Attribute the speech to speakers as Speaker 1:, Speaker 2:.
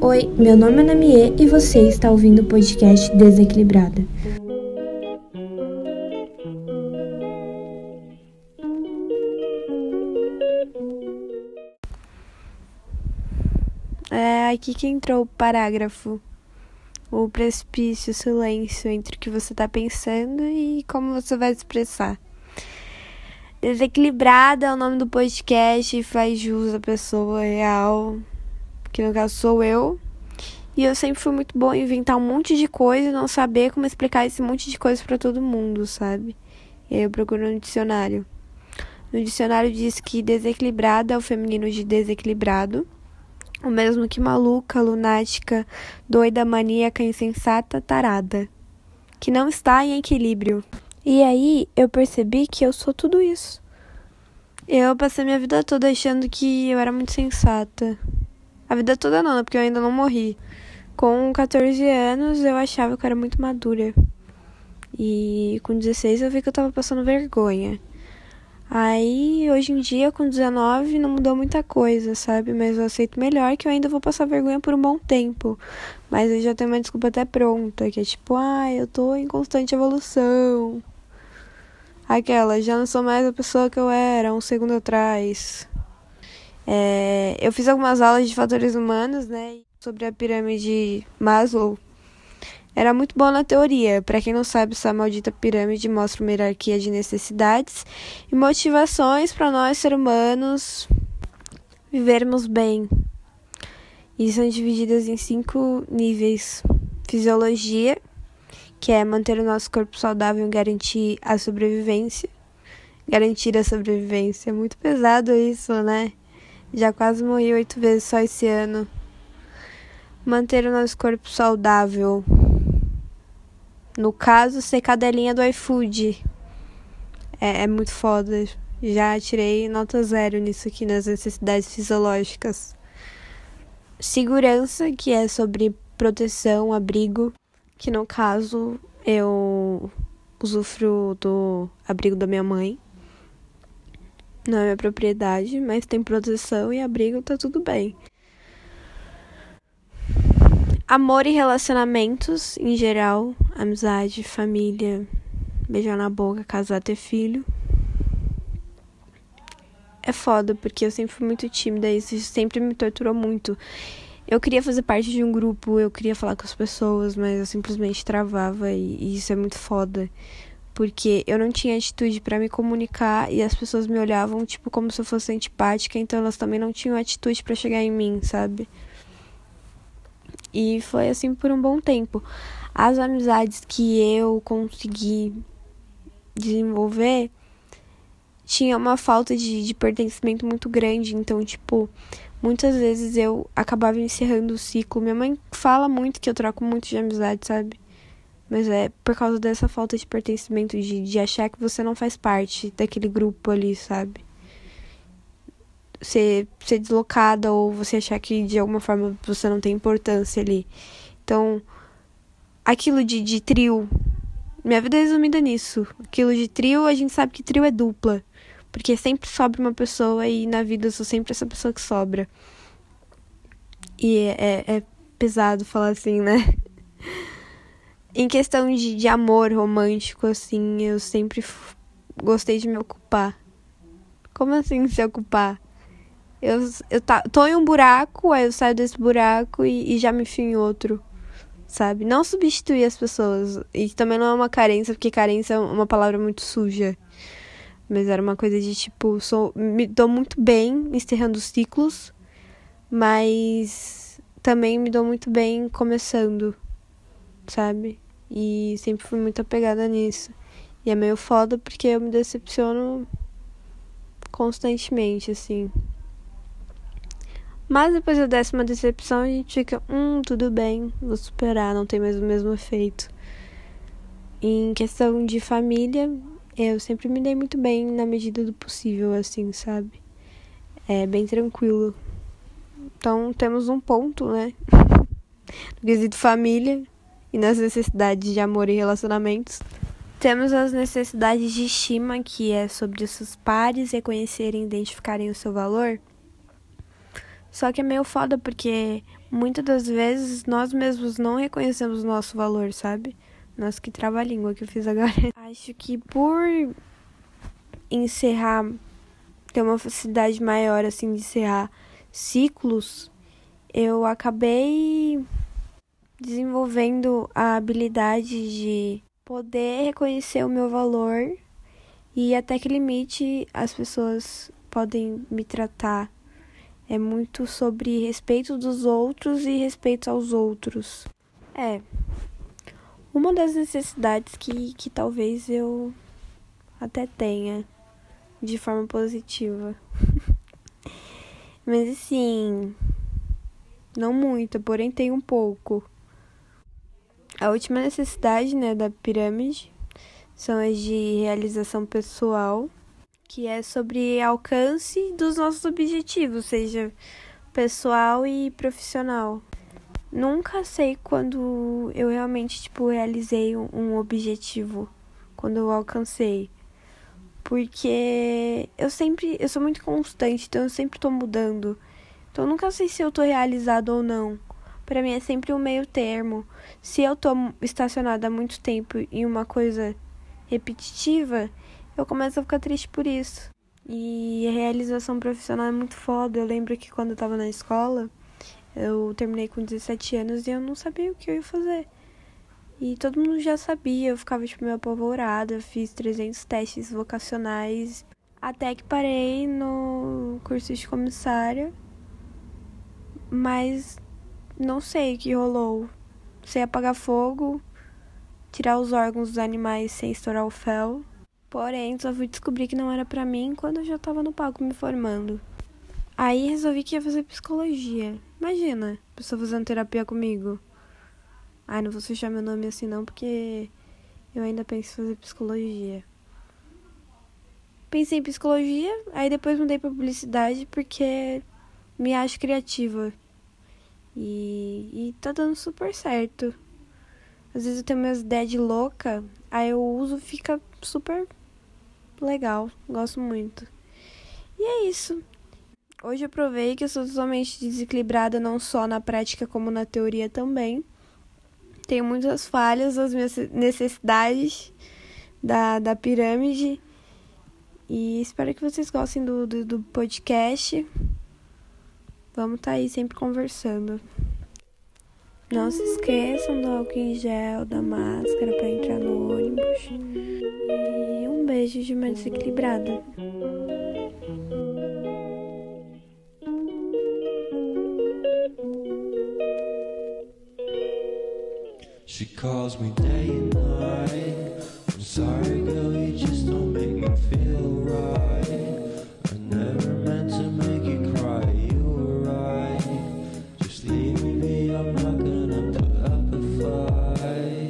Speaker 1: Oi, meu nome é Namie e você está ouvindo o podcast Desequilibrada.
Speaker 2: É aqui que entrou o parágrafo. O precipício, o silêncio entre o que você está pensando e como você vai expressar. Desequilibrada é o nome do podcast e faz jus à pessoa real, que no caso sou eu. E eu sempre fui muito boa em inventar um monte de coisa e não saber como explicar esse monte de coisa para todo mundo, sabe? E aí eu procuro no dicionário. No dicionário diz que desequilibrada é o feminino de desequilibrado o mesmo que maluca, lunática, doida, maníaca, insensata, tarada, que não está em equilíbrio. E aí eu percebi que eu sou tudo isso. Eu passei minha vida toda achando que eu era muito sensata. A vida toda não, né? porque eu ainda não morri. Com 14 anos eu achava que eu era muito madura. E com 16 eu vi que eu tava passando vergonha. Aí, hoje em dia, com 19, não mudou muita coisa, sabe? Mas eu aceito melhor que eu ainda vou passar vergonha por um bom tempo. Mas eu já tenho uma desculpa até pronta, que é tipo, ah, eu tô em constante evolução. Aquela, já não sou mais a pessoa que eu era um segundo atrás. É, eu fiz algumas aulas de fatores humanos, né? Sobre a pirâmide Maslow. Era muito bom na teoria. Para quem não sabe, essa maldita pirâmide mostra uma hierarquia de necessidades e motivações para nós, seres humanos, vivermos bem. E são divididas em cinco níveis: fisiologia, que é manter o nosso corpo saudável e garantir a sobrevivência. Garantir a sobrevivência. É muito pesado isso, né? Já quase morri oito vezes só esse ano. Manter o nosso corpo saudável no caso, ser cadelinha do iFood. É, é muito foda. Já tirei nota zero nisso aqui nas necessidades fisiológicas. Segurança, que é sobre proteção, abrigo, que no caso eu usufruo do abrigo da minha mãe. Não é minha propriedade, mas tem proteção e abrigo, tá tudo bem. Amor e relacionamentos em geral, amizade, família, beijar na boca, casar, ter filho. É foda, porque eu sempre fui muito tímida e isso sempre me torturou muito. Eu queria fazer parte de um grupo, eu queria falar com as pessoas, mas eu simplesmente travava e, e isso é muito foda. Porque eu não tinha atitude para me comunicar e as pessoas me olhavam tipo como se eu fosse antipática, então elas também não tinham atitude para chegar em mim, sabe? E foi assim por um bom tempo. As amizades que eu consegui desenvolver tinha uma falta de, de pertencimento muito grande. Então, tipo, muitas vezes eu acabava encerrando o ciclo. Minha mãe fala muito que eu troco muito de amizade, sabe? Mas é por causa dessa falta de pertencimento, de, de achar que você não faz parte daquele grupo ali, sabe? ser, ser deslocada ou você achar que de alguma forma você não tem importância ali. Então, aquilo de, de trio, minha vida é resumida nisso. Aquilo de trio, a gente sabe que trio é dupla. Porque sempre sobra uma pessoa e na vida eu sou sempre essa pessoa que sobra. E é, é, é pesado falar assim, né? em questão de, de amor romântico, assim, eu sempre gostei de me ocupar. Como assim se ocupar? Eu, eu tá, tô em um buraco, aí eu saio desse buraco e, e já me enfio em outro. Sabe? Não substituir as pessoas. E também não é uma carência, porque carência é uma palavra muito suja. Mas era uma coisa de tipo, sou, me dou muito bem encerrando ciclos, mas também me dou muito bem começando, sabe? E sempre fui muito apegada nisso. E é meio foda porque eu me decepciono constantemente, assim. Mas depois da décima decepção a gente fica, hum, tudo bem, vou superar, não tem mais o mesmo efeito. Em questão de família, eu sempre me dei muito bem na medida do possível, assim, sabe? É bem tranquilo. Então temos um ponto, né? No quesito família e nas necessidades de amor e relacionamentos. Temos as necessidades de estima, que é sobre os seus pares reconhecerem e identificarem o seu valor Só que é meio foda porque muitas das vezes nós mesmos não reconhecemos o nosso valor, sabe? Nossa, que trava-língua que eu fiz agora. Acho que por encerrar, ter uma facilidade maior, assim, de encerrar ciclos, eu acabei desenvolvendo a habilidade de poder reconhecer o meu valor e até que limite as pessoas podem me tratar. É muito sobre respeito dos outros e respeito aos outros. É. Uma das necessidades que, que talvez eu até tenha de forma positiva. Mas assim, não muito, porém tem um pouco. A última necessidade, né, da pirâmide são as de realização pessoal, que é sobre alcance dos nossos objetivos, seja pessoal e profissional. Nunca sei quando eu realmente tipo realizei um objetivo, quando eu alcancei. Porque eu sempre, eu sou muito constante, então eu sempre tô mudando. Então eu nunca sei se eu tô realizado ou não. Para mim é sempre um meio termo. Se eu tô estacionada há muito tempo em uma coisa repetitiva, eu começo a ficar triste por isso. E a realização profissional é muito foda. Eu lembro que quando eu tava na escola, eu terminei com 17 anos e eu não sabia o que eu ia fazer. E todo mundo já sabia, eu ficava tipo meio apavorada, fiz 300 testes vocacionais, até que parei no curso de comissária. Mas não sei o que rolou. Sei apagar fogo, tirar os órgãos dos animais sem estourar o fel. Porém, só fui descobrir que não era para mim quando eu já tava no palco me formando. Aí resolvi que ia fazer psicologia. Imagina, pessoa fazendo terapia comigo. Ai, não vou fechar meu nome assim não, porque eu ainda penso em fazer psicologia. Pensei em psicologia, aí depois mudei pra publicidade porque me acho criativa. E, e tá dando super certo. Às vezes eu tenho minhas ideias de louca, aí eu uso fica super legal. Gosto muito. E é isso. Hoje eu provei que eu sou totalmente desequilibrada, não só na prática como na teoria também. Tenho muitas falhas das minhas necessidades da, da pirâmide. E espero que vocês gostem do, do, do podcast. Vamos estar tá aí sempre conversando. Não se esqueçam do álcool em gel, da máscara para entrar no ônibus. E um beijo de uma desequilibrada. Calls me day and night. I'm sorry, girl, you just don't make me feel right.